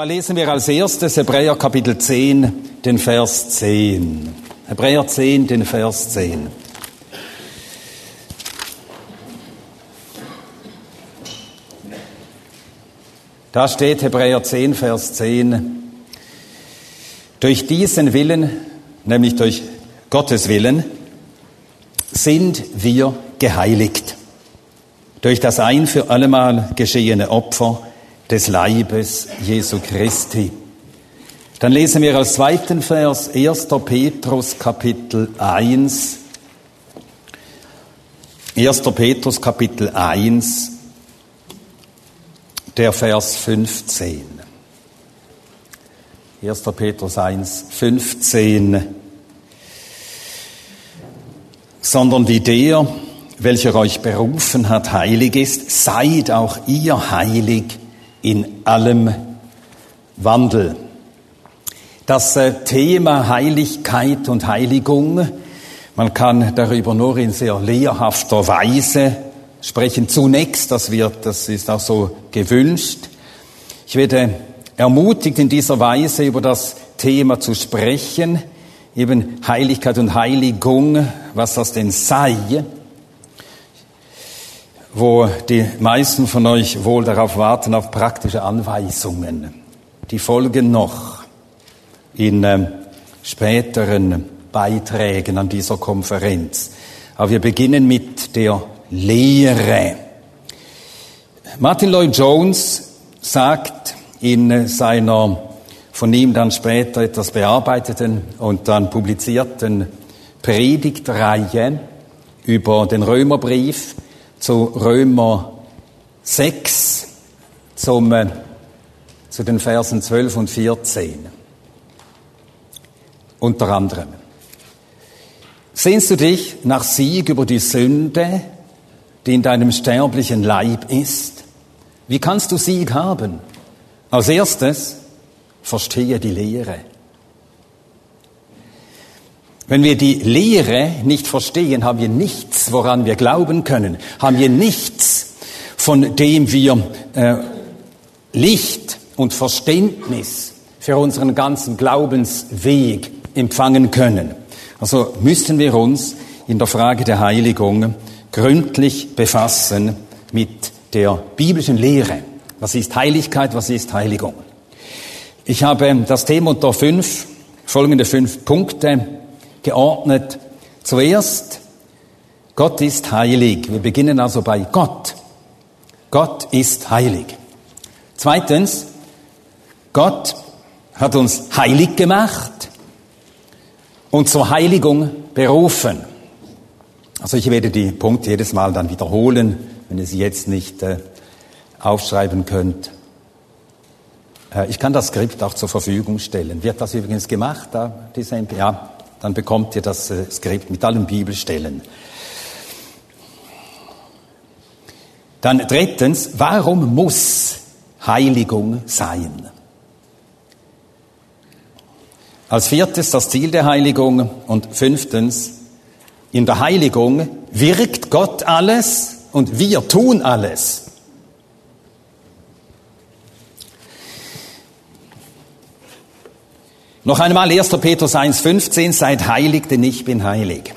Zwar lesen wir als erstes Hebräer Kapitel 10, den Vers 10. Hebräer 10, den Vers 10. Da steht Hebräer 10, Vers 10. Durch diesen Willen, nämlich durch Gottes Willen, sind wir geheiligt. Durch das ein für allemal geschehene Opfer des Leibes Jesu Christi. Dann lesen wir als zweiten Vers 1. Petrus Kapitel 1. 1. Petrus Kapitel 1, der Vers 15. 1. Petrus 1, 15. Sondern wie der, welcher euch berufen hat, heilig ist, seid auch ihr heilig in allem Wandel. Das äh, Thema Heiligkeit und Heiligung, man kann darüber nur in sehr lehrhafter Weise sprechen. Zunächst, das wird, das ist auch so gewünscht. Ich werde ermutigt in dieser Weise über das Thema zu sprechen, eben Heiligkeit und Heiligung, was das denn sei wo die meisten von euch wohl darauf warten, auf praktische Anweisungen. Die folgen noch in äh, späteren Beiträgen an dieser Konferenz. Aber wir beginnen mit der Lehre. Martin Lloyd Jones sagt in seiner von ihm dann später etwas bearbeiteten und dann publizierten Predigtreihe über den Römerbrief, zu Römer 6, zum, äh, zu den Versen 12 und 14. Unter anderem. Sehnst du dich nach Sieg über die Sünde, die in deinem sterblichen Leib ist? Wie kannst du Sieg haben? Als erstes, verstehe die Lehre. Wenn wir die Lehre nicht verstehen, haben wir nichts, woran wir glauben können, haben wir nichts, von dem wir äh, Licht und Verständnis für unseren ganzen Glaubensweg empfangen können. Also müssen wir uns in der Frage der Heiligung gründlich befassen mit der biblischen Lehre. Was ist Heiligkeit, was ist Heiligung? Ich habe das Thema unter fünf, folgende fünf Punkte geordnet. Zuerst, Gott ist heilig. Wir beginnen also bei Gott. Gott ist heilig. Zweitens, Gott hat uns heilig gemacht und zur Heiligung berufen. Also ich werde die Punkte jedes Mal dann wiederholen, wenn ihr sie jetzt nicht äh, aufschreiben könnt. Äh, ich kann das Skript auch zur Verfügung stellen. Wird das übrigens gemacht? Da, diese, ja, dann bekommt ihr das äh, Skript mit allen Bibelstellen. Dann drittens, warum muss Heiligung sein? Als viertes das Ziel der Heiligung und fünftens, in der Heiligung wirkt Gott alles und wir tun alles. Noch einmal 1. Petrus 1.15, seid heilig, denn ich bin heilig.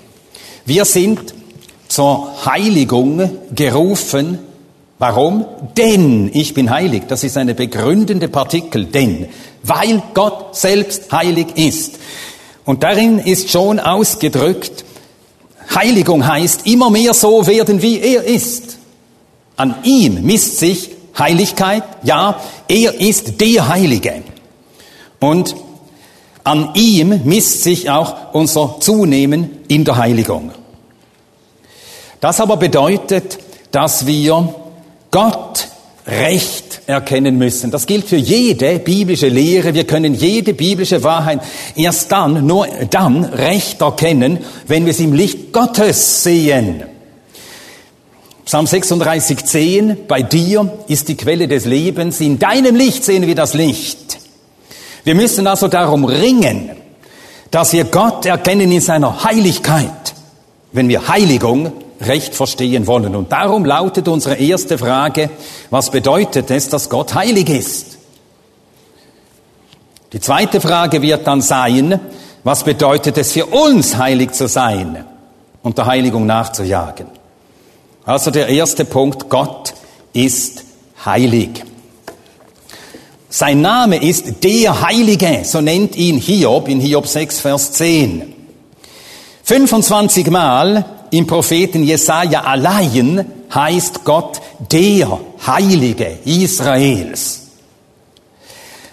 Wir sind zur Heiligung gerufen. Warum? Denn ich bin heilig. Das ist eine begründende Partikel. Denn. Weil Gott selbst heilig ist. Und darin ist schon ausgedrückt, Heiligung heißt immer mehr so werden, wie er ist. An ihm misst sich Heiligkeit. Ja, er ist der Heilige. Und an ihm misst sich auch unser Zunehmen in der Heiligung. Das aber bedeutet, dass wir Gott Recht erkennen müssen. Das gilt für jede biblische Lehre. Wir können jede biblische Wahrheit erst dann, nur dann Recht erkennen, wenn wir es im Licht Gottes sehen. Psalm 36, 10, bei dir ist die Quelle des Lebens, in deinem Licht sehen wir das Licht. Wir müssen also darum ringen, dass wir Gott erkennen in seiner Heiligkeit, wenn wir Heiligung recht verstehen wollen. Und darum lautet unsere erste Frage, was bedeutet es, dass Gott heilig ist? Die zweite Frage wird dann sein, was bedeutet es für uns, heilig zu sein und der Heiligung nachzujagen? Also der erste Punkt, Gott ist heilig. Sein Name ist der Heilige, so nennt ihn Hiob in Hiob 6, Vers 10. 25 Mal im Propheten Jesaja allein heißt Gott der Heilige Israels.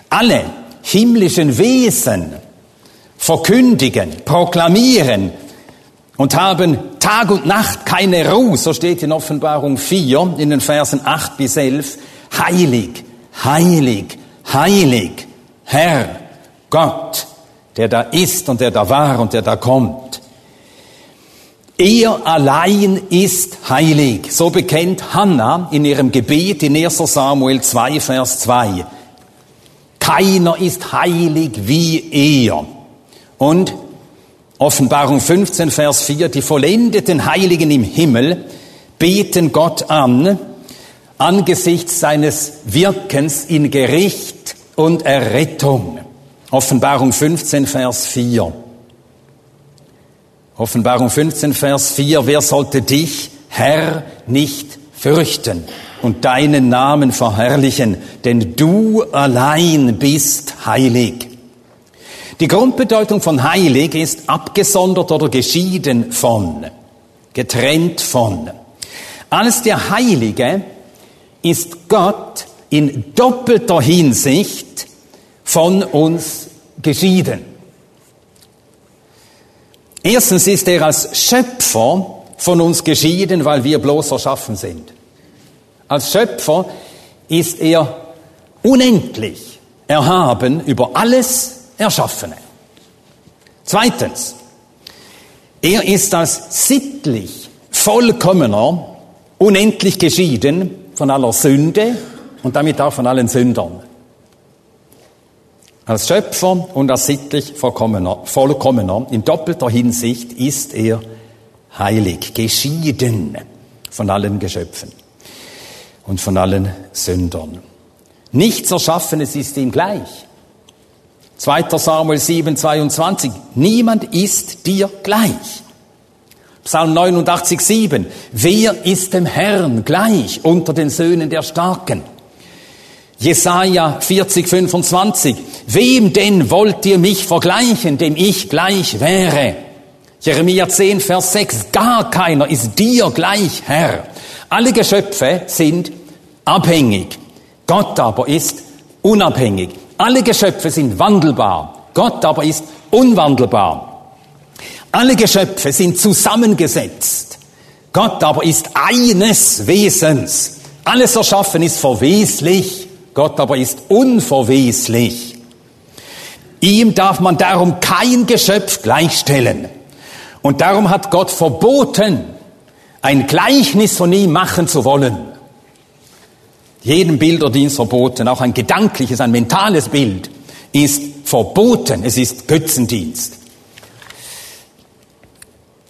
Alle himmlischen Wesen verkündigen, proklamieren und haben Tag und Nacht keine Ruhe, so steht in Offenbarung 4 in den Versen 8 bis 11, heilig, heilig, heilig, Herr, Gott, der da ist und der da war und der da kommt. Er allein ist heilig. So bekennt Hannah in ihrem Gebet in 1 Samuel 2, Vers 2. Keiner ist heilig wie er. Und Offenbarung 15, Vers 4, die vollendeten Heiligen im Himmel beten Gott an, angesichts seines Wirkens in Gericht und Errettung. Offenbarung 15, Vers 4. Offenbarung 15, Vers 4, wer sollte dich, Herr, nicht fürchten und deinen Namen verherrlichen, denn du allein bist heilig. Die Grundbedeutung von heilig ist abgesondert oder geschieden von, getrennt von. Als der Heilige ist Gott in doppelter Hinsicht von uns geschieden. Erstens ist er als Schöpfer von uns geschieden, weil wir bloß erschaffen sind. Als Schöpfer ist er unendlich erhaben über alles Erschaffene. Zweitens, er ist als sittlich vollkommener, unendlich geschieden von aller Sünde und damit auch von allen Sündern. Als Schöpfer und als sittlich vollkommener, vollkommener, in doppelter Hinsicht ist er heilig, geschieden von allen Geschöpfen und von allen Sündern. Nichts Erschaffenes ist ihm gleich. 2. Samuel 7, 22. Niemand ist dir gleich. Psalm 89, 7. Wer ist dem Herrn gleich unter den Söhnen der Starken? Jesaja 40, 25. Wem denn wollt ihr mich vergleichen, dem ich gleich wäre? Jeremia 10, Vers 6. Gar keiner ist dir gleich, Herr. Alle Geschöpfe sind abhängig. Gott aber ist unabhängig. Alle Geschöpfe sind wandelbar. Gott aber ist unwandelbar. Alle Geschöpfe sind zusammengesetzt. Gott aber ist eines Wesens. Alles Erschaffen ist verweslich. Gott aber ist unverweslich. Ihm darf man darum kein Geschöpf gleichstellen. Und darum hat Gott verboten, ein Gleichnis von ihm machen zu wollen jedem Bilderdienst verboten, auch ein gedankliches, ein mentales Bild ist verboten, es ist Götzendienst.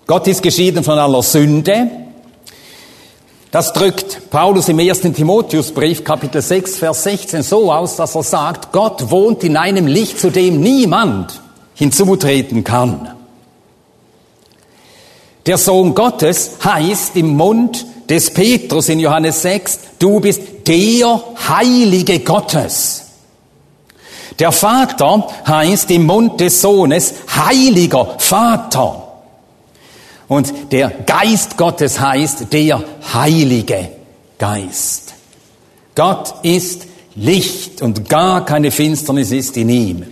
Gott ist geschieden von aller Sünde. Das drückt Paulus im ersten Timotheusbrief, Kapitel 6, Vers 16 so aus, dass er sagt, Gott wohnt in einem Licht, zu dem niemand hinzutreten kann. Der Sohn Gottes heißt im Mund des Petrus in Johannes 6, du bist der Heilige Gottes. Der Vater heißt im Mund des Sohnes Heiliger Vater. Und der Geist Gottes heißt der Heilige Geist. Gott ist Licht und gar keine Finsternis ist in ihm.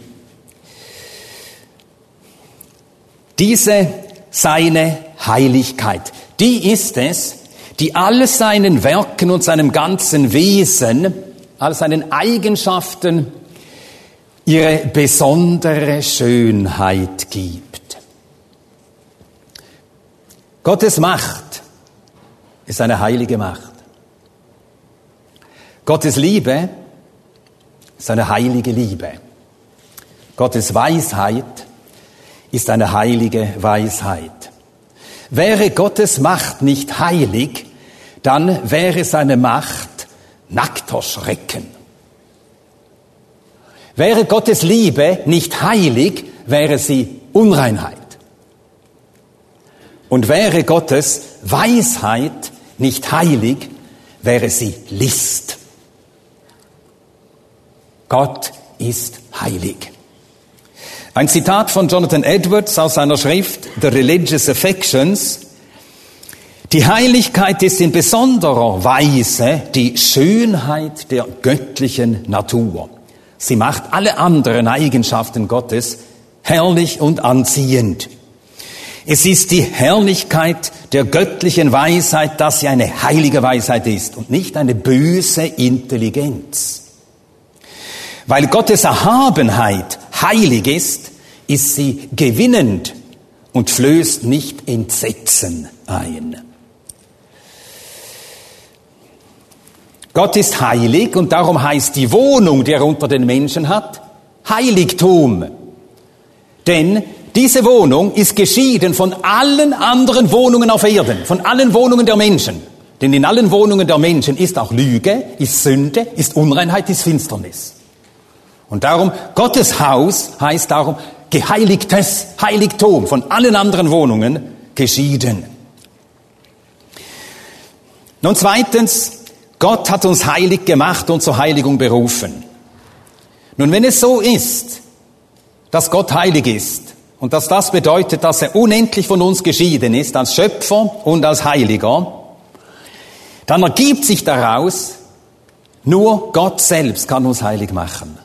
Diese seine Heiligkeit, die ist es, die all seinen Werken und seinem ganzen Wesen, all seinen Eigenschaften ihre besondere Schönheit gibt. Gottes Macht ist eine heilige Macht. Gottes Liebe ist eine heilige Liebe. Gottes Weisheit ist eine heilige Weisheit. Wäre Gottes Macht nicht heilig, dann wäre seine Macht nackter Schrecken. Wäre Gottes Liebe nicht heilig, wäre sie Unreinheit. Und wäre Gottes Weisheit nicht heilig, wäre sie List. Gott ist heilig. Ein Zitat von Jonathan Edwards aus seiner Schrift The Religious Affections. Die Heiligkeit ist in besonderer Weise die Schönheit der göttlichen Natur. Sie macht alle anderen Eigenschaften Gottes herrlich und anziehend. Es ist die Herrlichkeit der göttlichen Weisheit, dass sie eine heilige Weisheit ist und nicht eine böse Intelligenz. Weil Gottes Erhabenheit heilig ist, ist sie gewinnend und flößt nicht Entsetzen ein. Gott ist heilig und darum heißt die Wohnung, die er unter den Menschen hat, Heiligtum. Denn diese Wohnung ist geschieden von allen anderen Wohnungen auf Erden, von allen Wohnungen der Menschen. Denn in allen Wohnungen der Menschen ist auch Lüge, ist Sünde, ist Unreinheit, ist Finsternis. Und darum, Gottes Haus heißt darum geheiligtes Heiligtum, von allen anderen Wohnungen geschieden. Nun zweitens, Gott hat uns heilig gemacht und zur Heiligung berufen. Nun, wenn es so ist, dass Gott heilig ist und dass das bedeutet, dass er unendlich von uns geschieden ist, als Schöpfer und als Heiliger, dann ergibt sich daraus, nur Gott selbst kann uns heilig machen.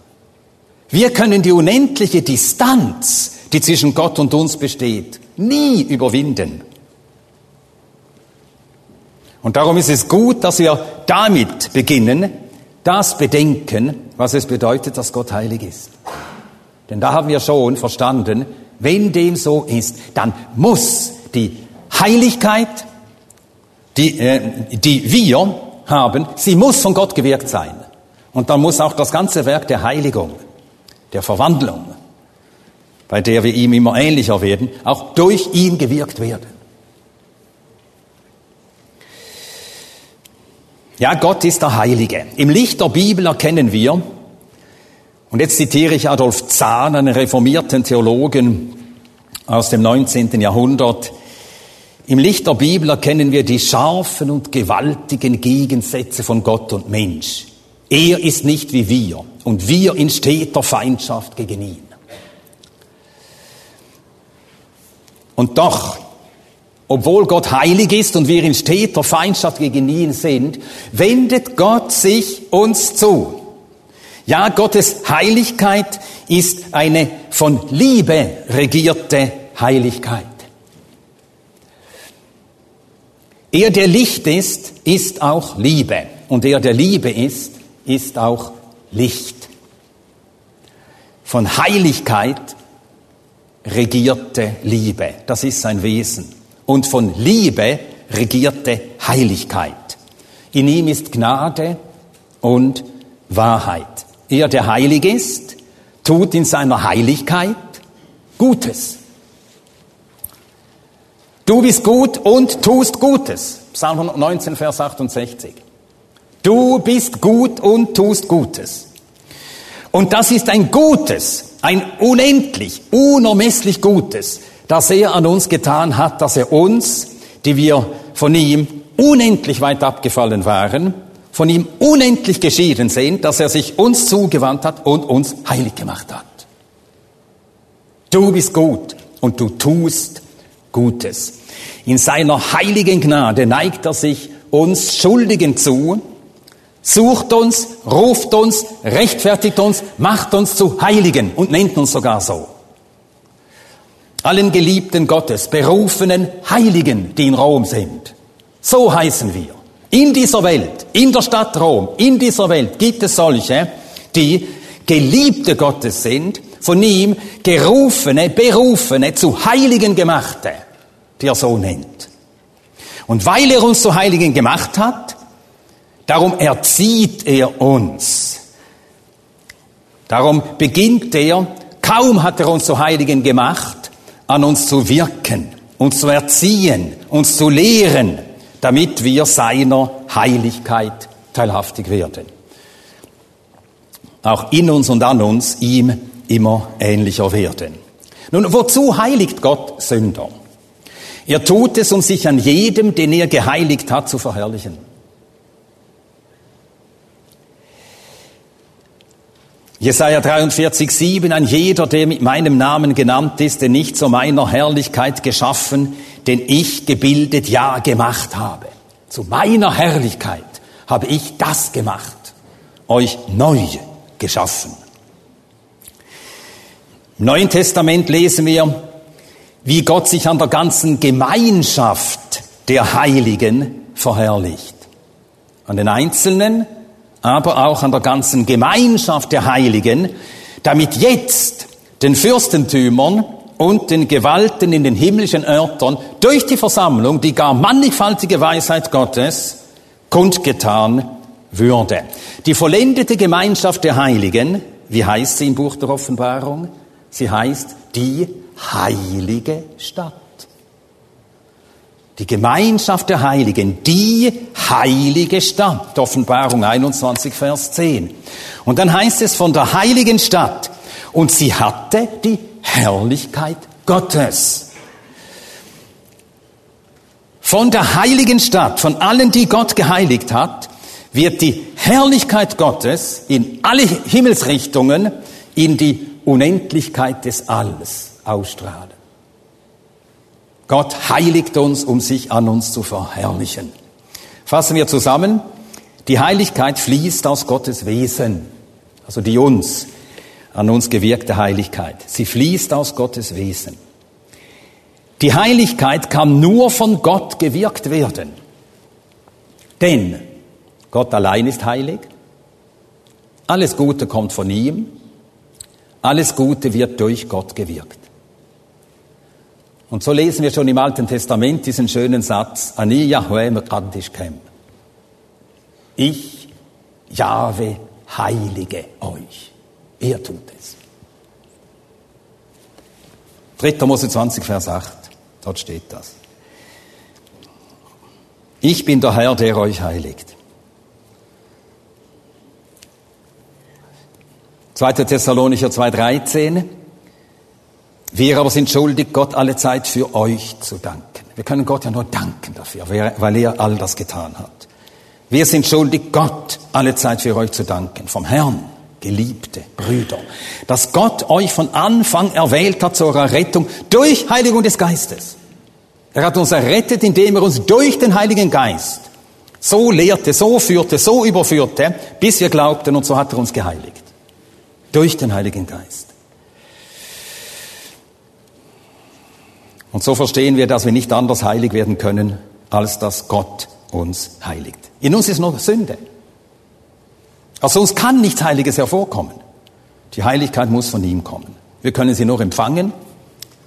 Wir können die unendliche Distanz, die zwischen Gott und uns besteht, nie überwinden. Und darum ist es gut, dass wir damit beginnen, das bedenken, was es bedeutet, dass Gott heilig ist. Denn da haben wir schon verstanden, wenn dem so ist, dann muss die Heiligkeit, die, äh, die wir haben, sie muss von Gott gewirkt sein. Und dann muss auch das ganze Werk der Heiligung der Verwandlung, bei der wir ihm immer ähnlicher werden, auch durch ihn gewirkt werden. Ja, Gott ist der Heilige. Im Licht der Bibel erkennen wir, und jetzt zitiere ich Adolf Zahn, einen reformierten Theologen aus dem 19. Jahrhundert, im Licht der Bibel erkennen wir die scharfen und gewaltigen Gegensätze von Gott und Mensch. Er ist nicht wie wir und wir in steter Feindschaft gegen ihn. Und doch, obwohl Gott heilig ist und wir in steter Feindschaft gegen ihn sind, wendet Gott sich uns zu. Ja, Gottes Heiligkeit ist eine von Liebe regierte Heiligkeit. Er, der Licht ist, ist auch Liebe. Und er, der Liebe ist, ist auch Licht. Von Heiligkeit regierte Liebe. Das ist sein Wesen. Und von Liebe regierte Heiligkeit. In ihm ist Gnade und Wahrheit. Er, der heilig ist, tut in seiner Heiligkeit Gutes. Du bist gut und tust Gutes. Psalm 119, Vers 68. Du bist gut und tust Gutes. Und das ist ein Gutes, ein unendlich, unermesslich Gutes, das er an uns getan hat, dass er uns, die wir von ihm unendlich weit abgefallen waren, von ihm unendlich geschieden sind, dass er sich uns zugewandt hat und uns heilig gemacht hat. Du bist gut und du tust Gutes. In seiner heiligen Gnade neigt er sich uns Schuldigen zu, sucht uns, ruft uns, rechtfertigt uns, macht uns zu Heiligen und nennt uns sogar so. Allen Geliebten Gottes, berufenen Heiligen, die in Rom sind, So heißen wir. In dieser Welt, in der Stadt Rom, in dieser Welt gibt es solche, die Geliebte Gottes sind, von ihm gerufene, berufene, zu Heiligen gemachte, die er so nennt. Und weil er uns zu Heiligen gemacht hat, darum erzieht er uns. Darum beginnt er, kaum hat er uns zu Heiligen gemacht, an uns zu wirken, uns zu erziehen, uns zu lehren, damit wir seiner Heiligkeit teilhaftig werden. Auch in uns und an uns ihm immer ähnlicher werden. Nun, wozu heiligt Gott Sünder? Er tut es, um sich an jedem, den er geheiligt hat, zu verherrlichen. Jesaja 43, 7, ein jeder, der mit meinem Namen genannt ist, der nicht zu meiner Herrlichkeit geschaffen, den ich gebildet, ja gemacht habe. Zu meiner Herrlichkeit habe ich das gemacht, euch neu geschaffen. Im Neuen Testament lesen wir, wie Gott sich an der ganzen Gemeinschaft der Heiligen verherrlicht. An den Einzelnen, aber auch an der ganzen Gemeinschaft der Heiligen, damit jetzt den Fürstentümern und den Gewalten in den himmlischen Örtern durch die Versammlung die gar mannigfaltige Weisheit Gottes kundgetan würde. Die vollendete Gemeinschaft der Heiligen, wie heißt sie im Buch der Offenbarung? Sie heißt die heilige Stadt. Die Gemeinschaft der Heiligen, die heilige Stadt. Offenbarung 21, Vers 10. Und dann heißt es von der heiligen Stadt. Und sie hatte die Herrlichkeit Gottes. Von der heiligen Stadt, von allen, die Gott geheiligt hat, wird die Herrlichkeit Gottes in alle Himmelsrichtungen, in die Unendlichkeit des Alls ausstrahlen. Gott heiligt uns, um sich an uns zu verherrlichen. Fassen wir zusammen. Die Heiligkeit fließt aus Gottes Wesen, also die uns, an uns gewirkte Heiligkeit. Sie fließt aus Gottes Wesen. Die Heiligkeit kann nur von Gott gewirkt werden. Denn Gott allein ist heilig. Alles Gute kommt von ihm. Alles Gute wird durch Gott gewirkt. Und so lesen wir schon im Alten Testament diesen schönen Satz, Ani Yahweh Mekadish Kem. Ich, Jahwe, heilige euch. Er tut es. 3. Mose 20, Vers 8. Dort steht das. Ich bin der Herr, der euch heiligt. 2. Thessalonicher 2,13. Wir aber sind schuldig, Gott alle Zeit für euch zu danken. Wir können Gott ja nur danken dafür, weil er all das getan hat. Wir sind schuldig, Gott alle Zeit für euch zu danken. Vom Herrn, geliebte Brüder, dass Gott euch von Anfang erwählt hat zu eurer Rettung durch Heiligung des Geistes. Er hat uns errettet, indem er uns durch den Heiligen Geist so lehrte, so führte, so überführte, bis wir glaubten und so hat er uns geheiligt. Durch den Heiligen Geist. Und so verstehen wir, dass wir nicht anders heilig werden können, als dass Gott uns heiligt. In uns ist noch Sünde. Aus uns kann nichts Heiliges hervorkommen. Die Heiligkeit muss von ihm kommen. Wir können sie nur empfangen,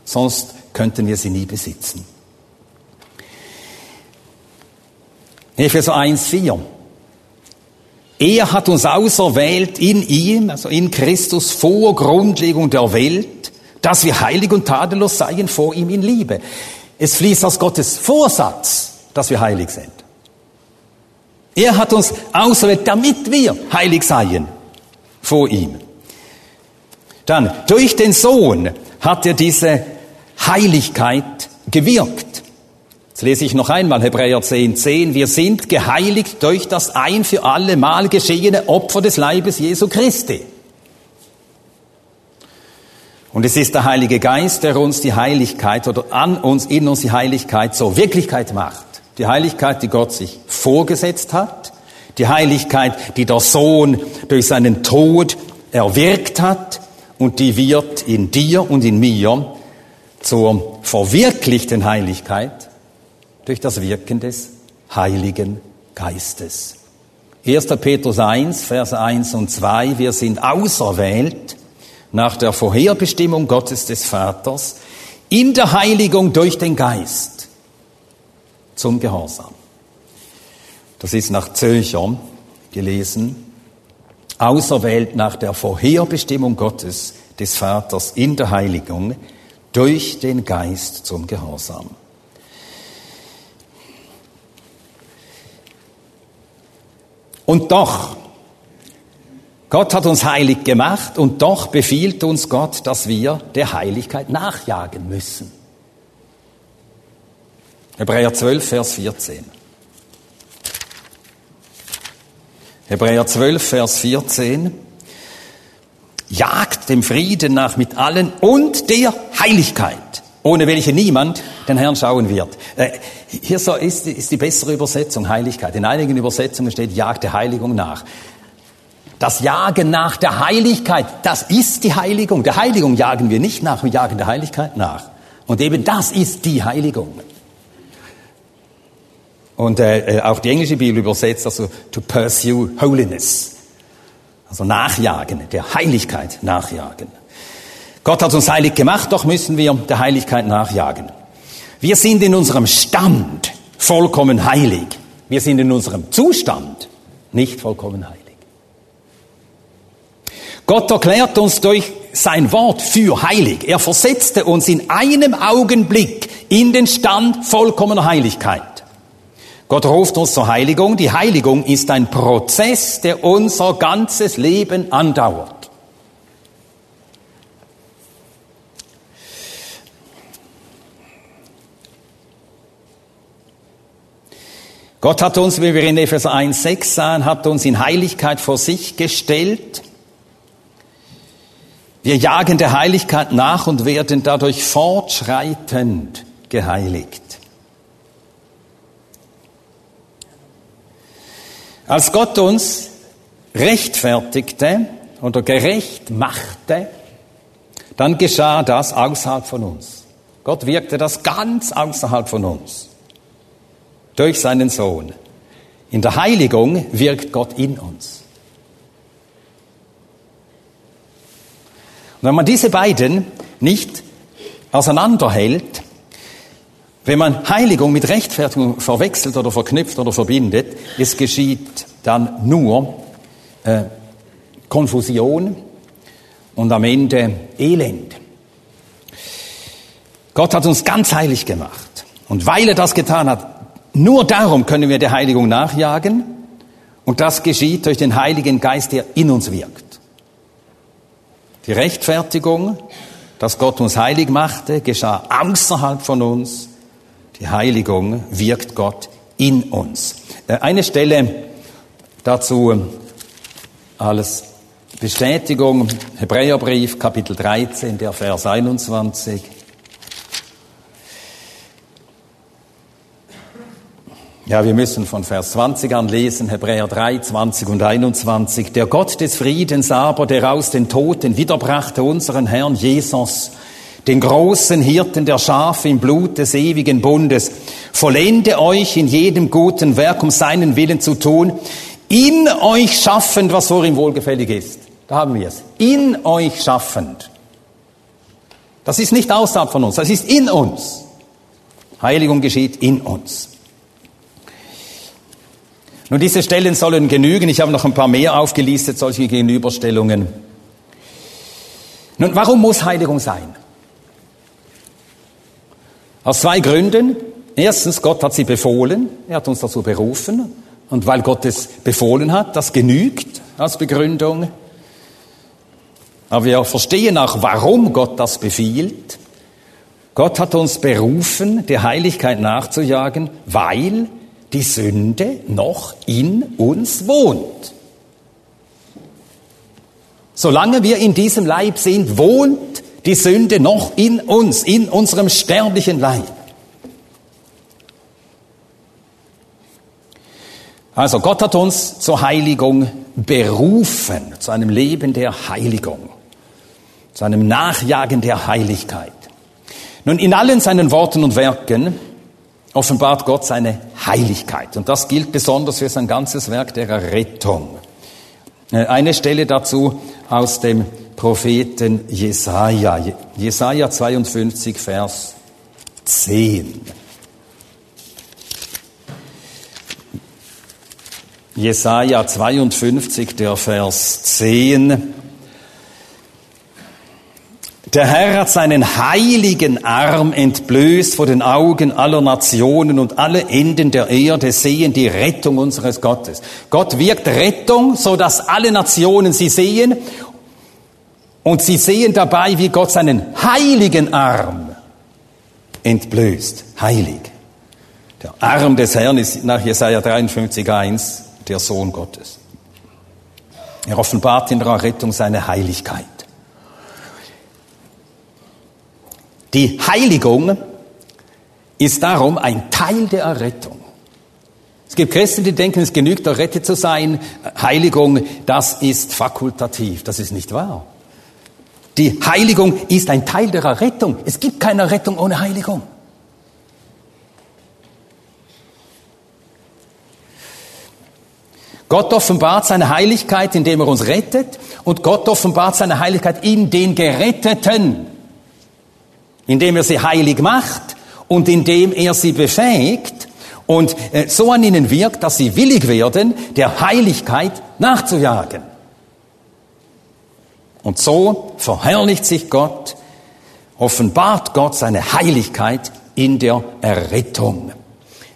sonst könnten wir sie nie besitzen. Epheser 1, 4. Er hat uns auserwählt in ihm, also in Christus vor Grundlegung der Welt, dass wir heilig und tadellos seien vor ihm in Liebe. Es fließt aus Gottes Vorsatz, dass wir heilig sind. Er hat uns auserwählt, damit wir heilig seien vor ihm. Dann, durch den Sohn hat er diese Heiligkeit gewirkt. Jetzt lese ich noch einmal Hebräer 10, 10. Wir sind geheiligt durch das ein für alle Mal geschehene Opfer des Leibes Jesu Christi. Und es ist der Heilige Geist, der uns die Heiligkeit oder an uns, in uns die Heiligkeit zur Wirklichkeit macht. Die Heiligkeit, die Gott sich vorgesetzt hat. Die Heiligkeit, die der Sohn durch seinen Tod erwirkt hat. Und die wird in dir und in mir zur verwirklichten Heiligkeit durch das Wirken des Heiligen Geistes. 1. Petrus 1, Verse 1 und 2, wir sind auserwählt nach der Vorherbestimmung Gottes des Vaters in der Heiligung durch den Geist zum Gehorsam. Das ist nach Zöcher gelesen. Auserwählt nach der Vorherbestimmung Gottes des Vaters in der Heiligung durch den Geist zum Gehorsam. Und doch, Gott hat uns heilig gemacht und doch befiehlt uns Gott, dass wir der Heiligkeit nachjagen müssen. Hebräer 12, Vers 14. Hebräer 12, Vers 14. Jagt dem Frieden nach mit allen und der Heiligkeit, ohne welche niemand den Herrn schauen wird. Äh, hier so ist, ist die bessere Übersetzung Heiligkeit. In einigen Übersetzungen steht Jagt der Heiligung nach. Das Jagen nach der Heiligkeit, das ist die Heiligung. Der Heiligung jagen wir nicht nach, wir jagen der Heiligkeit nach. Und eben das ist die Heiligung. Und äh, äh, auch die englische Bibel übersetzt also to pursue holiness. Also nachjagen, der Heiligkeit nachjagen. Gott hat uns heilig gemacht, doch müssen wir der Heiligkeit nachjagen. Wir sind in unserem Stand vollkommen heilig. Wir sind in unserem Zustand nicht vollkommen heilig. Gott erklärt uns durch sein Wort für heilig. Er versetzte uns in einem Augenblick in den Stand vollkommener Heiligkeit. Gott ruft uns zur Heiligung. Die Heiligung ist ein Prozess, der unser ganzes Leben andauert. Gott hat uns, wie wir in Epheser 1,6 sahen, hat uns in Heiligkeit vor sich gestellt. Wir jagen der Heiligkeit nach und werden dadurch fortschreitend geheiligt. Als Gott uns rechtfertigte oder gerecht machte, dann geschah das außerhalb von uns. Gott wirkte das ganz außerhalb von uns. Durch seinen Sohn. In der Heiligung wirkt Gott in uns. Wenn man diese beiden nicht auseinanderhält, wenn man Heiligung mit Rechtfertigung verwechselt oder verknüpft oder verbindet, es geschieht dann nur äh, Konfusion und am Ende Elend. Gott hat uns ganz heilig gemacht. Und weil er das getan hat, nur darum können wir der Heiligung nachjagen. Und das geschieht durch den Heiligen Geist, der in uns wirkt. Die Rechtfertigung, dass Gott uns heilig machte, geschah außerhalb von uns die Heiligung wirkt Gott in uns. Äh, eine Stelle dazu ähm, als Bestätigung, Hebräerbrief, Kapitel 13, der Vers 21. Ja, wir müssen von Vers 20 an lesen, Hebräer 3, 20 und 21. Der Gott des Friedens aber, der aus den Toten wiederbrachte unseren Herrn Jesus, den großen Hirten der Schafe im Blut des ewigen Bundes. Vollende euch in jedem guten Werk, um seinen Willen zu tun, in euch schaffend, was vor ihm wohlgefällig ist. Da haben wir es. In euch schaffend. Das ist nicht außerhalb von uns, das ist in uns. Heiligung geschieht in uns. Nun, diese Stellen sollen genügen. Ich habe noch ein paar mehr aufgelistet, solche Gegenüberstellungen. Nun, warum muss Heiligung sein? Aus zwei Gründen. Erstens, Gott hat sie befohlen, er hat uns dazu berufen. Und weil Gott es befohlen hat, das genügt als Begründung. Aber wir verstehen auch, warum Gott das befiehlt. Gott hat uns berufen, der Heiligkeit nachzujagen, weil die Sünde noch in uns wohnt. Solange wir in diesem Leib sind, wohnt die Sünde noch in uns, in unserem sterblichen Leib. Also Gott hat uns zur Heiligung berufen, zu einem Leben der Heiligung, zu einem Nachjagen der Heiligkeit. Nun, in allen seinen Worten und Werken offenbart Gott seine Heiligkeit. Und das gilt besonders für sein ganzes Werk der Errettung. Äh, eine Stelle dazu aus dem Propheten Jesaja. Jesaja 52, Vers 10. Jesaja 52, der Vers 10. Der Herr hat seinen heiligen Arm entblößt vor den Augen aller Nationen und alle Enden der Erde sehen die Rettung unseres Gottes. Gott wirkt Rettung, so dass alle Nationen sie sehen und sie sehen dabei, wie Gott seinen heiligen Arm entblößt. Heilig. Der Arm des Herrn ist nach Jesaja 53,1 der Sohn Gottes. Er offenbart in der Rettung seine Heiligkeit. Die Heiligung ist darum ein Teil der Errettung. Es gibt Christen, die denken, es genügt, errettet zu sein. Heiligung, das ist fakultativ. Das ist nicht wahr. Die Heiligung ist ein Teil der Errettung. Es gibt keine Errettung ohne Heiligung. Gott offenbart seine Heiligkeit, indem er uns rettet, und Gott offenbart seine Heiligkeit in den Geretteten, indem er sie heilig macht und indem er sie befähigt und äh, so an ihnen wirkt, dass sie willig werden, der Heiligkeit nachzujagen. Und so verherrlicht sich Gott, offenbart Gott seine Heiligkeit in der Errettung.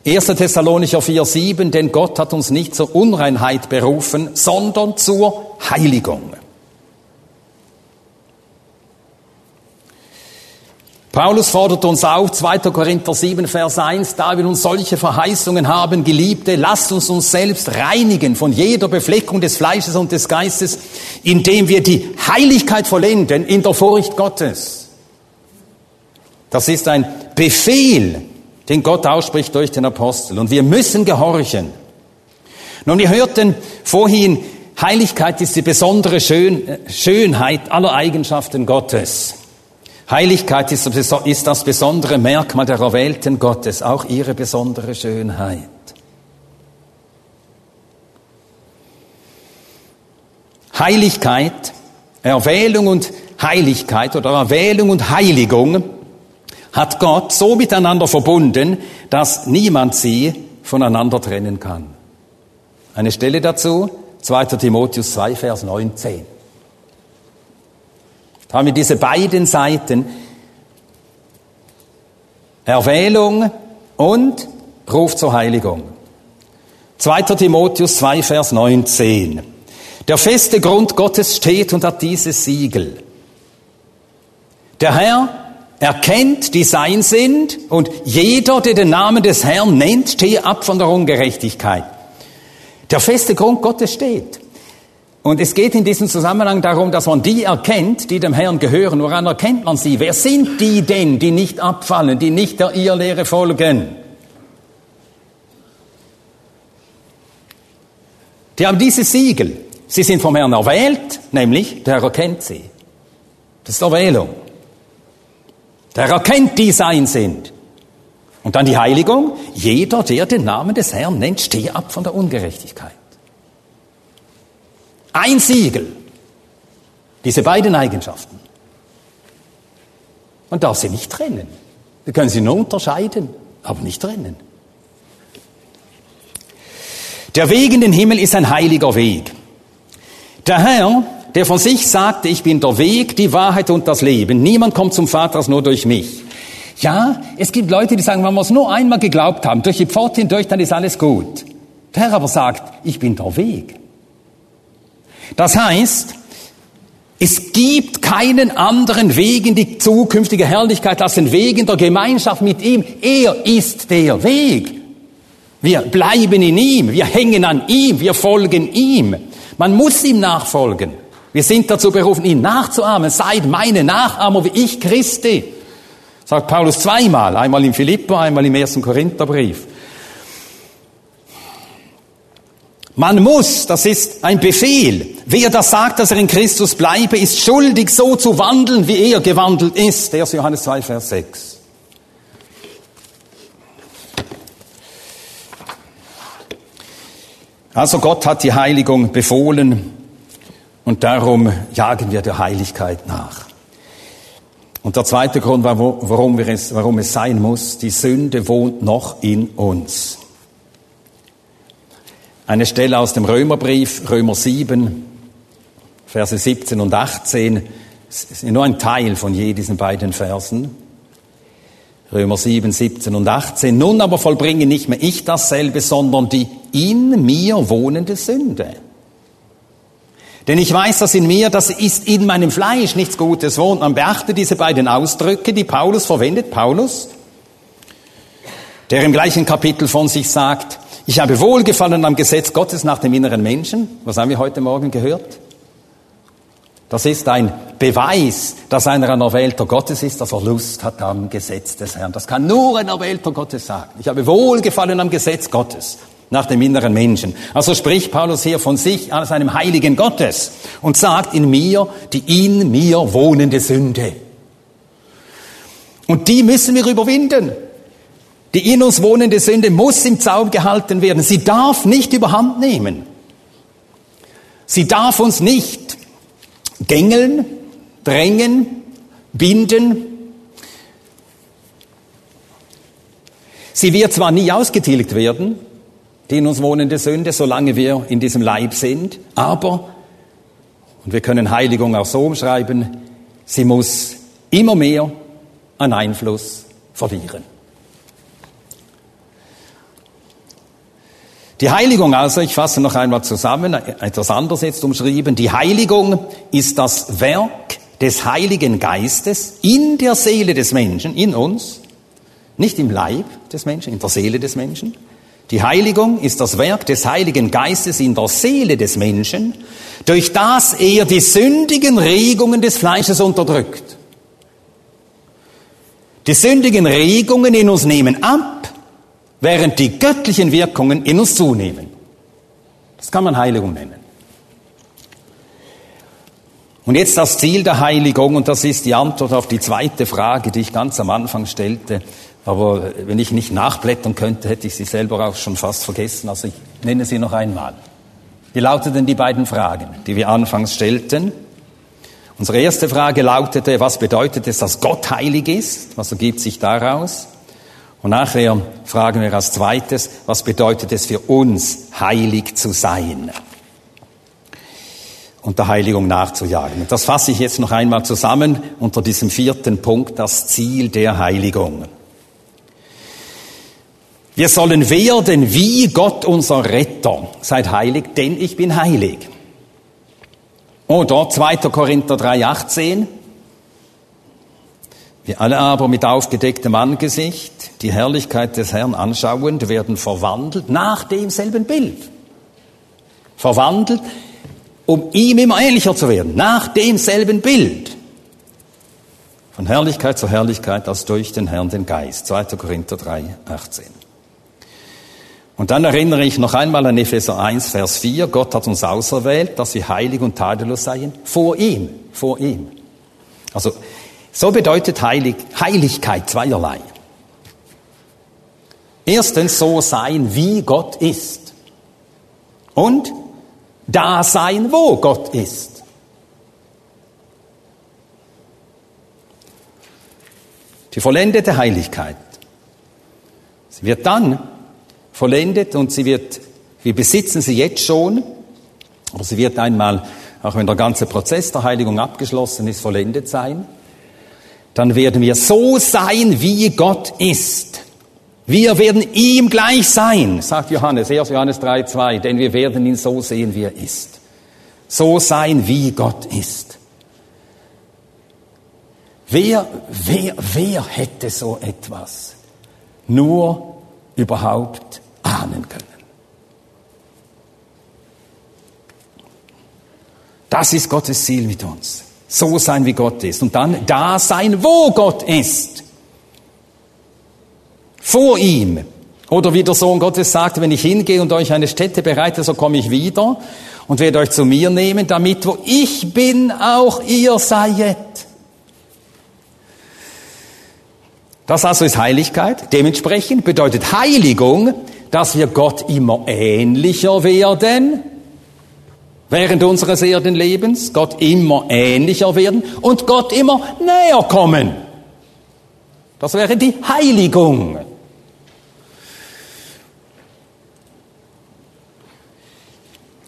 1. Thessalonicher 4,7, denn Gott hat uns nicht zur Unreinheit berufen, sondern zur Heiligung. Paulus fordert uns auf, 2. Korinther 7, Vers 1, da wir nun solche Verheißungen haben, Geliebte, lasst uns uns selbst reinigen von jeder Befleckung des Fleisches und des Geistes, indem wir die Heiligkeit vollenden in der Furcht Gottes. Das ist ein Befehl, den Gott ausspricht durch den Apostel. Und wir müssen gehorchen. Nun, wir hörten vorhin, Heiligkeit ist die besondere Schön Schönheit aller Eigenschaften Gottes. Heiligkeit ist das besondere Merkmal der Erwählten Gottes, auch ihre besondere Schönheit. Heiligkeit, Erwählung und Heiligkeit oder Erwählung und Heiligung hat Gott so miteinander verbunden, dass niemand sie voneinander trennen kann. Eine Stelle dazu, 2. Timotheus 2, Vers 19. Da haben wir diese beiden Seiten. Erwählung und Ruf zur Heiligung. 2. Timotheus 2, Vers 19. Der feste Grund Gottes steht und hat dieses Siegel. Der Herr erkennt, die sein sind, und jeder, der den Namen des Herrn nennt, stehe ab von der Ungerechtigkeit. Der feste Grund Gottes steht. Und es geht in diesem Zusammenhang darum, dass man die erkennt, die dem Herrn gehören. Woran erkennt man sie? Wer sind die denn, die nicht abfallen, die nicht der Irrlehre folgen? Die haben dieses Siegel. Sie sind vom Herrn erwählt, nämlich der Herr erkennt sie. Das ist Erwählung. Der Herr erkennt, die sein sind. Und dann die Heiligung. Jeder, der den Namen des Herrn nennt, stehe ab von der Ungerechtigkeit. Ein Siegel. Diese beiden Eigenschaften. Man darf sie nicht trennen. Wir können sie nur unterscheiden, aber nicht trennen. Der Weg in den Himmel ist ein heiliger Weg. Der Herr, der von sich sagte, ich bin der Weg, die Wahrheit und das Leben. Niemand kommt zum Vater als nur durch mich. Ja, es gibt Leute, die sagen, wenn wir es nur einmal geglaubt haben, durch die Pforte hindurch, dann ist alles gut. Der Herr aber sagt, ich bin der Weg. Das heißt, es gibt keinen anderen Weg in die zukünftige Herrlichkeit als den Weg in der Gemeinschaft mit ihm. Er ist der Weg. Wir bleiben in ihm, wir hängen an ihm, wir folgen ihm. Man muss ihm nachfolgen. Wir sind dazu berufen, ihn nachzuahmen. Seid meine Nachahmer wie ich Christi. Sagt Paulus zweimal, einmal im Philippa, einmal im ersten Korintherbrief. Man muss, das ist ein Befehl. Wer das sagt, dass er in Christus bleibe, ist schuldig, so zu wandeln, wie er gewandelt ist. 1. Johannes 2, Vers 6. Also Gott hat die Heiligung befohlen und darum jagen wir der Heiligkeit nach. Und der zweite Grund, warum, es, warum es sein muss, die Sünde wohnt noch in uns. Eine Stelle aus dem Römerbrief, Römer 7, Verse 17 und 18, ist nur ein Teil von je diesen beiden Versen. Römer 7, 17 und 18. Nun aber vollbringe nicht mehr ich dasselbe, sondern die in mir wohnende Sünde. Denn ich weiß, dass in mir, das ist in meinem Fleisch nichts Gutes wohnt. Man beachte diese beiden Ausdrücke, die Paulus verwendet. Paulus, der im gleichen Kapitel von sich sagt, ich habe Wohlgefallen am Gesetz Gottes nach dem inneren Menschen. Was haben wir heute Morgen gehört? Das ist ein Beweis, dass einer ein Erwählter Gottes ist, dass er Lust hat am Gesetz des Herrn. Das kann nur ein Erwählter Gottes sagen. Ich habe Wohlgefallen am Gesetz Gottes nach dem inneren Menschen. Also spricht Paulus hier von sich als einem Heiligen Gottes und sagt in mir die in mir wohnende Sünde. Und die müssen wir überwinden. Die in uns wohnende Sünde muss im Zaum gehalten werden. Sie darf nicht überhand nehmen. Sie darf uns nicht gängeln, drängen, binden. Sie wird zwar nie ausgetilgt werden, die in uns wohnende Sünde, solange wir in diesem Leib sind. Aber, und wir können Heiligung auch so umschreiben, sie muss immer mehr an Einfluss verlieren. Die Heiligung also, ich fasse noch einmal zusammen, etwas anderes jetzt umschrieben, die Heiligung ist das Werk des Heiligen Geistes in der Seele des Menschen, in uns, nicht im Leib des Menschen, in der Seele des Menschen, die Heiligung ist das Werk des Heiligen Geistes in der Seele des Menschen, durch das er die sündigen Regungen des Fleisches unterdrückt. Die sündigen Regungen in uns nehmen ab, während die göttlichen Wirkungen in uns zunehmen. Das kann man Heiligung nennen. Und jetzt das Ziel der Heiligung, und das ist die Antwort auf die zweite Frage, die ich ganz am Anfang stellte. Aber wenn ich nicht nachblättern könnte, hätte ich sie selber auch schon fast vergessen. Also ich nenne sie noch einmal. Wie lauteten die beiden Fragen, die wir anfangs stellten? Unsere erste Frage lautete, was bedeutet es, dass Gott heilig ist? Was ergibt sich daraus? Und nachher fragen wir als zweites, was bedeutet es für uns, heilig zu sein? Und der Heiligung nachzujagen. Und das fasse ich jetzt noch einmal zusammen unter diesem vierten Punkt, das Ziel der Heiligung. Wir sollen werden wie Gott unser Retter. Seid heilig, denn ich bin heilig. Oder 2. Korinther 3,18. Wir alle aber mit aufgedecktem Angesicht die Herrlichkeit des Herrn anschauend werden verwandelt nach demselben Bild. Verwandelt, um ihm immer ähnlicher zu werden, nach demselben Bild. Von Herrlichkeit zu Herrlichkeit als durch den Herrn den Geist. 2. Korinther 3, 18. Und dann erinnere ich noch einmal an Epheser 1, Vers 4. Gott hat uns auserwählt, dass wir heilig und tadellos seien. Vor ihm. Vor ihm. Also, so bedeutet Heilig, Heiligkeit zweierlei. Erstens so sein, wie Gott ist. Und da sein, wo Gott ist. Die vollendete Heiligkeit. Sie wird dann vollendet und sie wird, wir besitzen sie jetzt schon, aber sie wird einmal, auch wenn der ganze Prozess der Heiligung abgeschlossen ist, vollendet sein. Dann werden wir so sein, wie Gott ist. Wir werden ihm gleich sein, sagt Johannes, 1. Johannes 3,2, denn wir werden ihn so sehen, wie er ist. So sein, wie Gott ist. Wer, wer, wer hätte so etwas? Nur überhaupt ahnen können. Das ist Gottes Ziel mit uns. So sein, wie Gott ist. Und dann da sein, wo Gott ist. Vor ihm. Oder wie der Sohn Gottes sagt, wenn ich hingehe und euch eine Stätte bereite, so komme ich wieder und werde euch zu mir nehmen, damit wo ich bin, auch ihr seiet. Das also ist Heiligkeit. Dementsprechend bedeutet Heiligung, dass wir Gott immer ähnlicher werden, während unseres Erdenlebens, Gott immer ähnlicher werden und Gott immer näher kommen. Das wäre die Heiligung.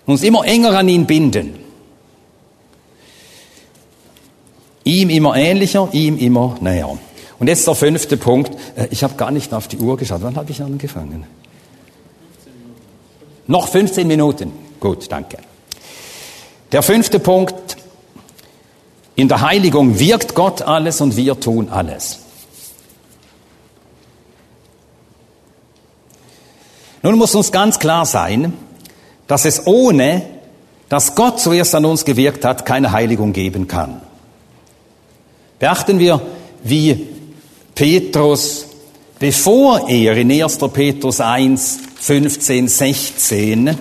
Uns immer enger an ihn binden. Ihm immer ähnlicher, ihm immer näher. Und jetzt der fünfte Punkt. Äh, ich habe gar nicht auf die Uhr geschaut. Wann habe ich angefangen? Noch 15 Minuten. Gut, danke. Der fünfte Punkt. In der Heiligung wirkt Gott alles und wir tun alles. Nun muss uns ganz klar sein, dass es ohne, dass Gott zuerst an uns gewirkt hat, keine Heiligung geben kann. Beachten wir, wie Petrus, bevor er in 1. Petrus 1, 15, 16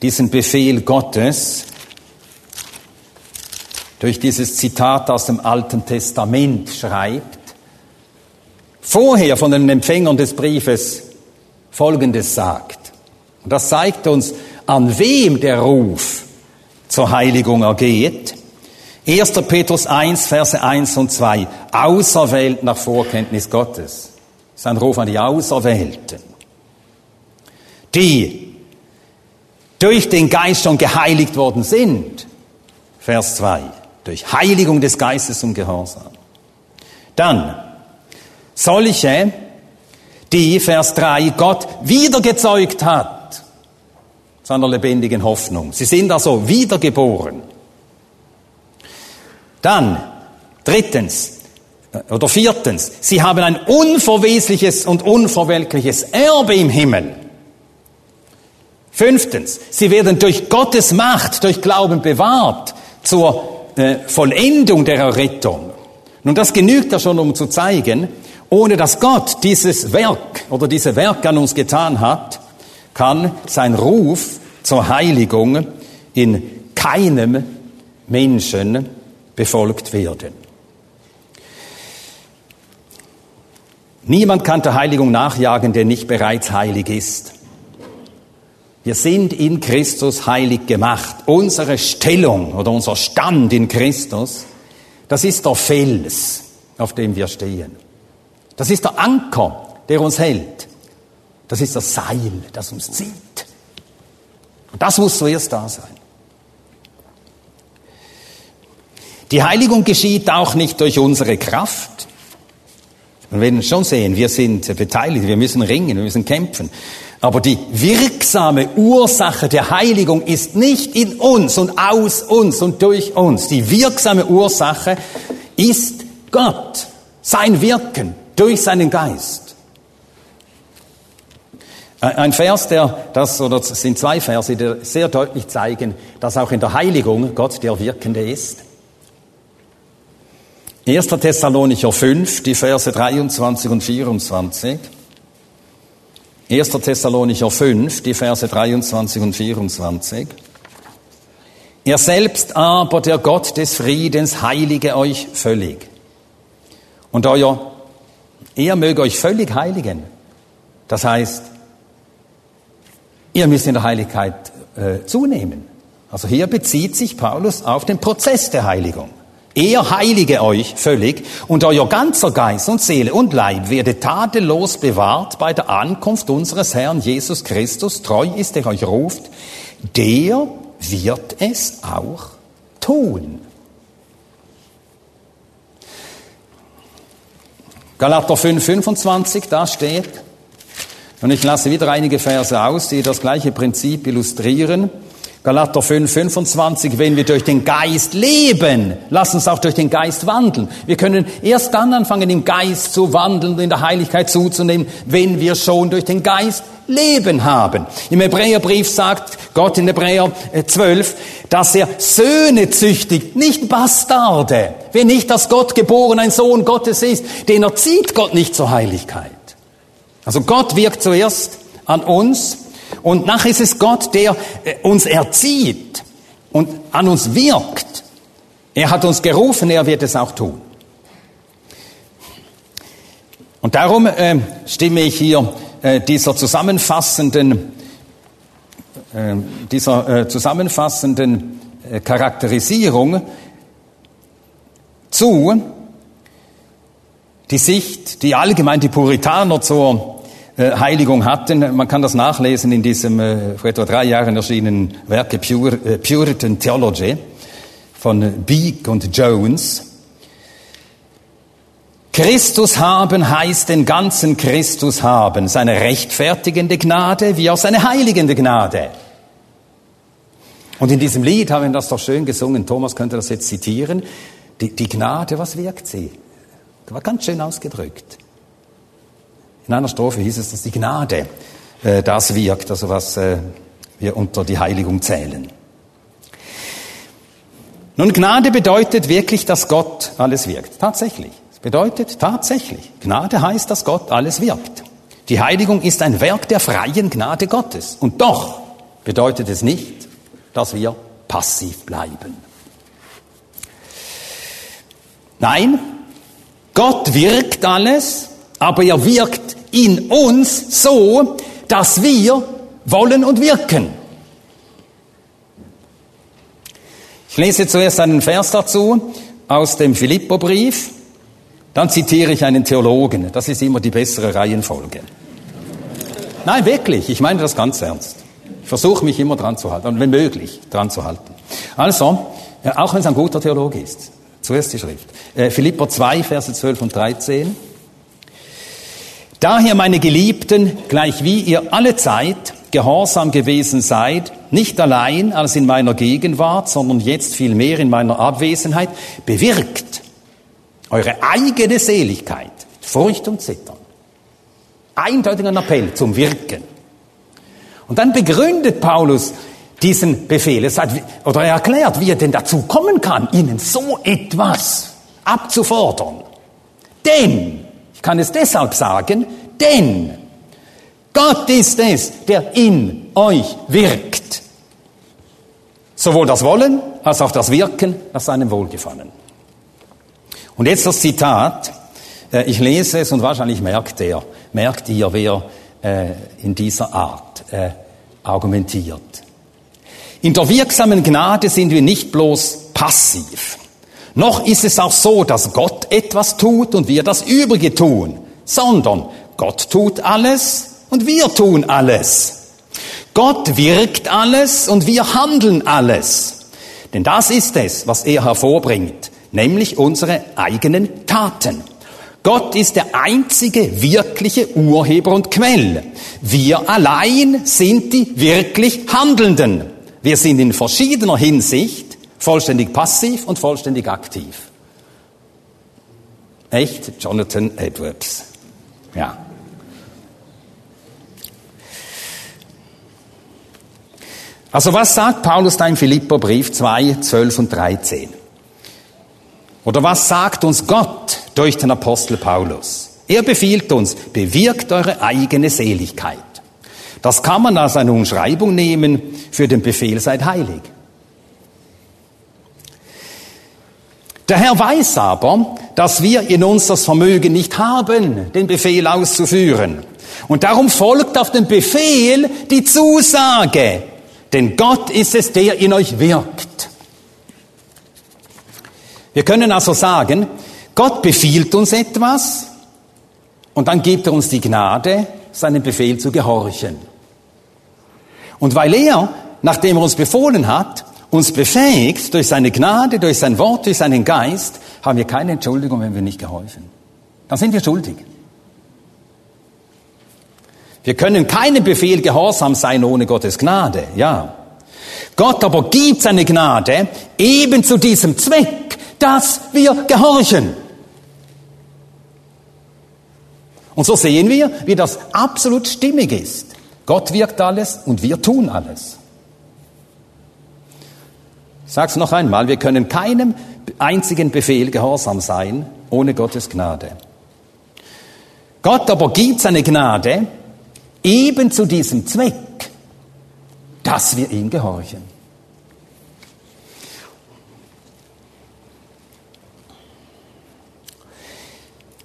diesen Befehl Gottes durch dieses Zitat aus dem Alten Testament schreibt, vorher von den Empfängern des Briefes Folgendes sagt. Und das zeigt uns, an wem der Ruf zur Heiligung ergeht. 1. Petrus 1, Verse 1 und 2. Auserwählt nach Vorkenntnis Gottes. Das ist ein Ruf an die Auserwählten. Die durch den Geist schon geheiligt worden sind. Vers 2. Durch Heiligung des Geistes und Gehorsam. Dann solche, die, Vers 3, Gott wiedergezeugt hat zu einer lebendigen Hoffnung. Sie sind also wiedergeboren. Dann, drittens, äh, oder viertens, sie haben ein unverwesliches und unverwelkliches Erbe im Himmel. Fünftens, sie werden durch Gottes Macht, durch Glauben bewahrt zur äh, Vollendung der Errettung. Nun, das genügt ja schon, um zu zeigen, ohne dass Gott dieses Werk oder diese Werk an uns getan hat, kann sein Ruf zur Heiligung in keinem Menschen befolgt werden. Niemand kann der Heiligung nachjagen, der nicht bereits heilig ist. Wir sind in Christus heilig gemacht. Unsere Stellung oder unser Stand in Christus, das ist der Fels, auf dem wir stehen. Das ist der Anker, der uns hält. Das ist das Seil, das uns zieht. Und das muss zuerst da sein. Die Heiligung geschieht auch nicht durch unsere Kraft. Wir werden schon sehen, wir sind beteiligt, wir müssen ringen, wir müssen kämpfen. Aber die wirksame Ursache der Heiligung ist nicht in uns und aus uns und durch uns. Die wirksame Ursache ist Gott, sein Wirken durch seinen Geist. Ein Vers, der das, oder es sind zwei Verse, die sehr deutlich zeigen, dass auch in der Heiligung Gott der Wirkende ist. 1. Thessalonicher 5, die Verse 23 und 24. 1. Thessalonicher 5, die Verse 23 und 24. Er selbst aber, der Gott des Friedens, heilige euch völlig. Und euer, er möge euch völlig heiligen. Das heißt, ihr müsst in der Heiligkeit äh, zunehmen. Also hier bezieht sich Paulus auf den Prozess der Heiligung. Er heilige euch völlig und euer ganzer Geist und Seele und Leib werde tadellos bewahrt bei der Ankunft unseres Herrn Jesus Christus. Treu ist, der euch ruft. Der wird es auch tun. Galater 5, 25, da steht, und ich lasse wieder einige Verse aus, die das gleiche Prinzip illustrieren. Galater 5, 25, wenn wir durch den Geist leben, lass uns auch durch den Geist wandeln. Wir können erst dann anfangen, im Geist zu wandeln, in der Heiligkeit zuzunehmen, wenn wir schon durch den Geist Leben haben. Im Hebräerbrief sagt Gott in Hebräer 12, äh, dass er Söhne züchtigt, nicht Bastarde. Wenn nicht das Gott geboren ein Sohn Gottes ist, den erzieht Gott nicht zur Heiligkeit. Also Gott wirkt zuerst an uns und nachher ist es Gott, der äh, uns erzieht und an uns wirkt. Er hat uns gerufen, er wird es auch tun. Und darum äh, stimme ich hier äh, dieser zusammenfassenden, äh, dieser zusammenfassenden äh, Charakterisierung zu, die Sicht, die allgemein die Puritaner zur äh, Heiligung hatten. Man kann das nachlesen in diesem äh, vor etwa drei Jahren erschienenen Werke äh, Puritan Theology von Beek und Jones. Christus haben heißt den ganzen Christus haben, seine rechtfertigende Gnade wie auch seine heiligende Gnade. Und in diesem Lied haben wir das doch schön gesungen, Thomas könnte das jetzt zitieren. Die, die Gnade, was wirkt sie? Das war ganz schön ausgedrückt. In einer Strophe hieß es, dass die Gnade äh, das wirkt, also was äh, wir unter die Heiligung zählen. Nun, Gnade bedeutet wirklich, dass Gott alles wirkt. Tatsächlich. Es bedeutet tatsächlich. Gnade heißt, dass Gott alles wirkt. Die Heiligung ist ein Werk der freien Gnade Gottes. Und doch bedeutet es nicht, dass wir passiv bleiben. Nein, Gott wirkt alles, aber er wirkt in uns so, dass wir wollen und wirken. Ich lese zuerst einen Vers dazu aus dem Philipperbrief, dann zitiere ich einen Theologen. Das ist immer die bessere Reihenfolge. Nein, wirklich, ich meine das ganz ernst. Ich versuche mich immer dran zu halten, und wenn möglich, dran zu halten. Also, auch wenn es ein guter Theologe ist, zuerst die Schrift. Äh, Philipper 2, Verse 12 und 13. Daher, meine Geliebten, gleich wie ihr alle Zeit gehorsam gewesen seid, nicht allein als in meiner Gegenwart, sondern jetzt vielmehr in meiner Abwesenheit, bewirkt eure eigene Seligkeit, Furcht und Zittern. Eindeutiger Appell zum Wirken. Und dann begründet Paulus diesen Befehl. Er sagt, oder er erklärt, wie er denn dazu kommen kann, ihnen so etwas abzufordern. Denn ich kann es deshalb sagen, denn Gott ist es, der in euch wirkt. Sowohl das Wollen als auch das Wirken nach seinem Wohlgefallen. Und jetzt das Zitat. Äh, ich lese es und wahrscheinlich merkt er, merkt ihr, wer äh, in dieser Art äh, argumentiert. In der wirksamen Gnade sind wir nicht bloß passiv. Noch ist es auch so, dass Gott etwas tut und wir das Übrige tun, sondern Gott tut alles und wir tun alles. Gott wirkt alles und wir handeln alles. Denn das ist es, was er hervorbringt, nämlich unsere eigenen Taten. Gott ist der einzige wirkliche Urheber und Quell. Wir allein sind die wirklich Handelnden. Wir sind in verschiedener Hinsicht Vollständig passiv und vollständig aktiv. Echt? Jonathan Edwards. Ja. Also was sagt Paulus da im Philipperbrief 2, 12 und 13? Oder was sagt uns Gott durch den Apostel Paulus? Er befiehlt uns, bewirkt eure eigene Seligkeit. Das kann man als eine Umschreibung nehmen für den Befehl, seid heilig. Der Herr weiß aber, dass wir in uns das Vermögen nicht haben, den Befehl auszuführen. Und darum folgt auf den Befehl die Zusage, denn Gott ist es, der in euch wirkt. Wir können also sagen, Gott befiehlt uns etwas und dann gibt er uns die Gnade, seinen Befehl zu gehorchen. Und weil er, nachdem er uns befohlen hat, uns befähigt durch seine Gnade, durch sein Wort, durch seinen Geist, haben wir keine Entschuldigung, wenn wir nicht gehorchen. Dann sind wir schuldig. Wir können keinem Befehl gehorsam sein ohne Gottes Gnade, ja. Gott aber gibt seine Gnade eben zu diesem Zweck, dass wir gehorchen. Und so sehen wir, wie das absolut stimmig ist. Gott wirkt alles und wir tun alles. Ich sage es noch einmal, wir können keinem einzigen Befehl gehorsam sein ohne Gottes Gnade. Gott aber gibt seine Gnade eben zu diesem Zweck, dass wir ihm gehorchen.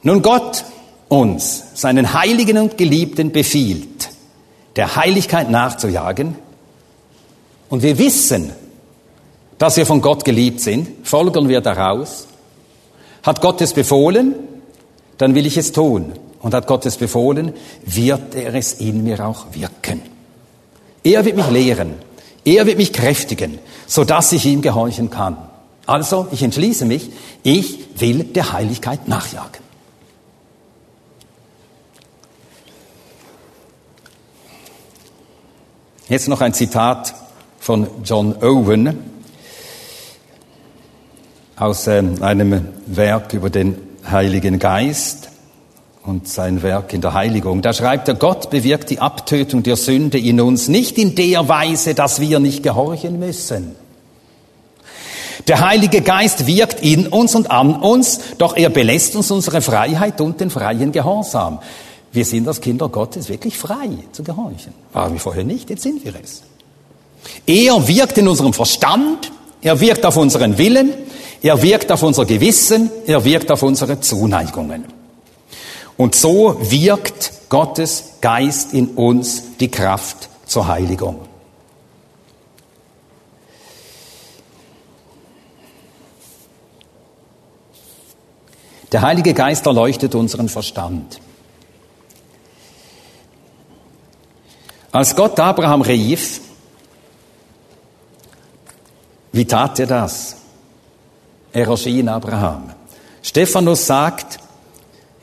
Nun Gott uns, seinen Heiligen und Geliebten, befiehlt, der Heiligkeit nachzujagen, und wir wissen, dass wir von Gott geliebt sind, folgern wir daraus, hat Gott es befohlen, dann will ich es tun. Und hat Gott es befohlen, wird er es in mir auch wirken. Er wird mich lehren, er wird mich kräftigen, so dass ich ihm gehorchen kann. Also, ich entschließe mich, ich will der Heiligkeit nachjagen. Jetzt noch ein Zitat von John Owen aus ähm, einem Werk über den Heiligen Geist und sein Werk in der Heiligung. Da schreibt er, Gott bewirkt die Abtötung der Sünde in uns nicht in der Weise, dass wir nicht gehorchen müssen. Der Heilige Geist wirkt in uns und an uns, doch er belässt uns unsere Freiheit und den freien Gehorsam. Wir sind als Kinder Gottes wirklich frei zu gehorchen. Waren wir vorher nicht, jetzt sind wir es. Er wirkt in unserem Verstand, er wirkt auf unseren Willen, er wirkt auf unser Gewissen, er wirkt auf unsere Zuneigungen. Und so wirkt Gottes Geist in uns die Kraft zur Heiligung. Der Heilige Geist erleuchtet unseren Verstand. Als Gott Abraham rief, wie tat er das? Er erschien Abraham. Stephanus sagt,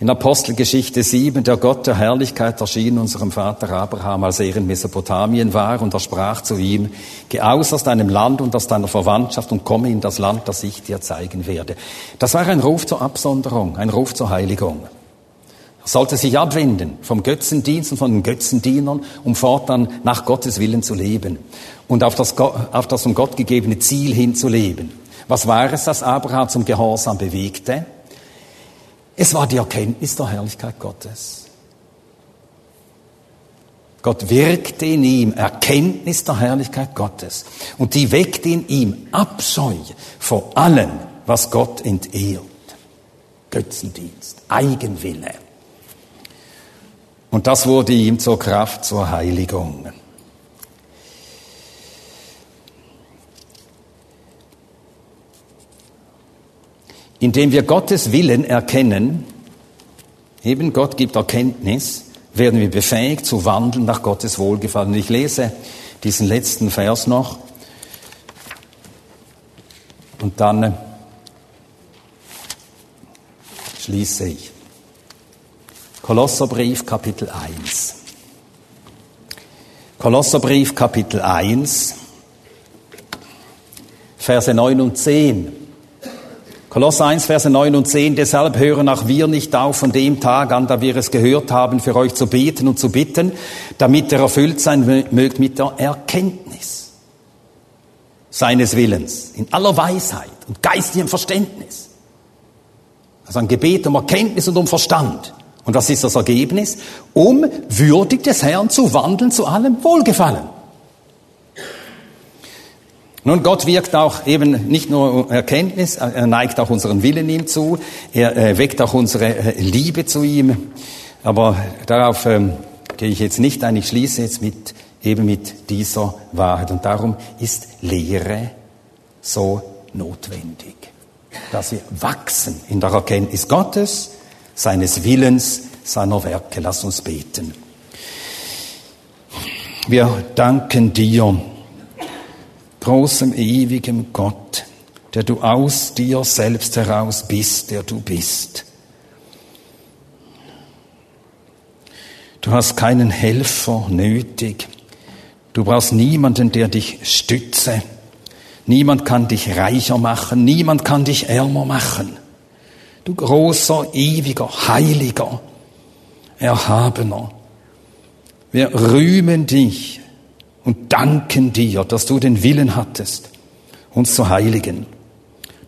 in Apostelgeschichte 7, der Gott der Herrlichkeit erschien unserem Vater Abraham, als er in Mesopotamien war, und er sprach zu ihm, geh aus aus deinem Land und aus deiner Verwandtschaft und komme in das Land, das ich dir zeigen werde. Das war ein Ruf zur Absonderung, ein Ruf zur Heiligung. Sollte sich abwenden vom Götzendienst und von den Götzendienern, um fortan nach Gottes Willen zu leben und auf das, auf das um Gott gegebene Ziel hinzuleben. Was war es, das Abraham zum Gehorsam bewegte? Es war die Erkenntnis der Herrlichkeit Gottes. Gott wirkte in ihm Erkenntnis der Herrlichkeit Gottes und die weckte in ihm Abscheu vor allem, was Gott entehrt. Götzendienst, Eigenwille. Und das wurde ihm zur Kraft zur Heiligung. Indem wir Gottes Willen erkennen, eben Gott gibt Erkenntnis, werden wir befähigt zu wandeln nach Gottes Wohlgefallen. Ich lese diesen letzten Vers noch und dann schließe ich. Kolosserbrief Kapitel 1. Kolosserbrief Kapitel 1, Verse 9 und 10. Kolosser 1, Verse 9 und 10, deshalb hören auch wir nicht auf von dem Tag an, da wir es gehört haben, für euch zu beten und zu bitten, damit ihr erfüllt sein mögt mit der Erkenntnis seines Willens, in aller Weisheit und geistigem Verständnis. Also ein Gebet um Erkenntnis und um Verstand. Und was ist das Ergebnis? Um würdig des Herrn zu wandeln zu allem Wohlgefallen. Nun, Gott wirkt auch eben nicht nur Erkenntnis, er neigt auch unseren Willen ihm zu, er weckt auch unsere äh, Liebe zu ihm. Aber darauf ähm, gehe ich jetzt nicht ein, ich schließe jetzt mit, eben mit dieser Wahrheit. Und darum ist Lehre so notwendig, dass wir wachsen in der Erkenntnis Gottes, seines Willens, seiner Werke. Lass uns beten. Wir danken dir großem, ewigem Gott, der du aus dir selbst heraus bist, der du bist. Du hast keinen Helfer nötig. Du brauchst niemanden, der dich stütze. Niemand kann dich reicher machen. Niemand kann dich ärmer machen. Du großer, ewiger, heiliger, erhabener. Wir rühmen dich und danken dir, dass du den Willen hattest, uns zu heiligen.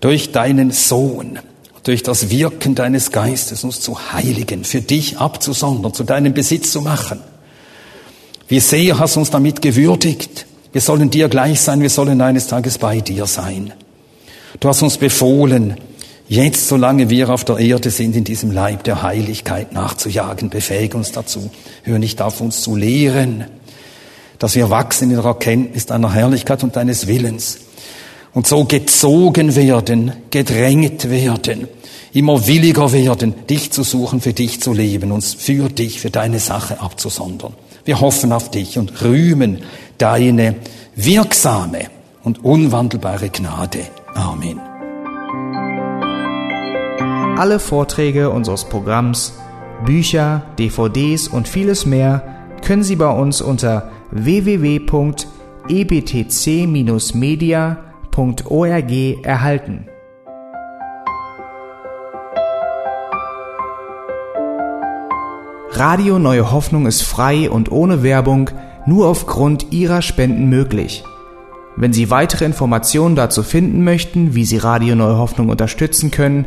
Durch deinen Sohn, durch das Wirken deines Geistes uns zu heiligen, für dich abzusondern, zu deinem Besitz zu machen. Wie sehr hast du uns damit gewürdigt. Wir sollen dir gleich sein, wir sollen eines Tages bei dir sein. Du hast uns befohlen, jetzt, solange wir auf der Erde sind, in diesem Leib der Heiligkeit nachzujagen. Befähige uns dazu. Hör nicht auf, uns zu lehren, dass wir wachsen in der Erkenntnis deiner Herrlichkeit und deines Willens und so gezogen werden, gedrängt werden, immer williger werden, dich zu suchen, für dich zu leben, uns für dich, für deine Sache abzusondern. Wir hoffen auf dich und rühmen deine wirksame und unwandelbare Gnade. Amen. Alle Vorträge unseres Programms, Bücher, DVDs und vieles mehr können Sie bei uns unter www.ebtc-media.org erhalten. Radio Neue Hoffnung ist frei und ohne Werbung nur aufgrund Ihrer Spenden möglich. Wenn Sie weitere Informationen dazu finden möchten, wie Sie Radio Neue Hoffnung unterstützen können,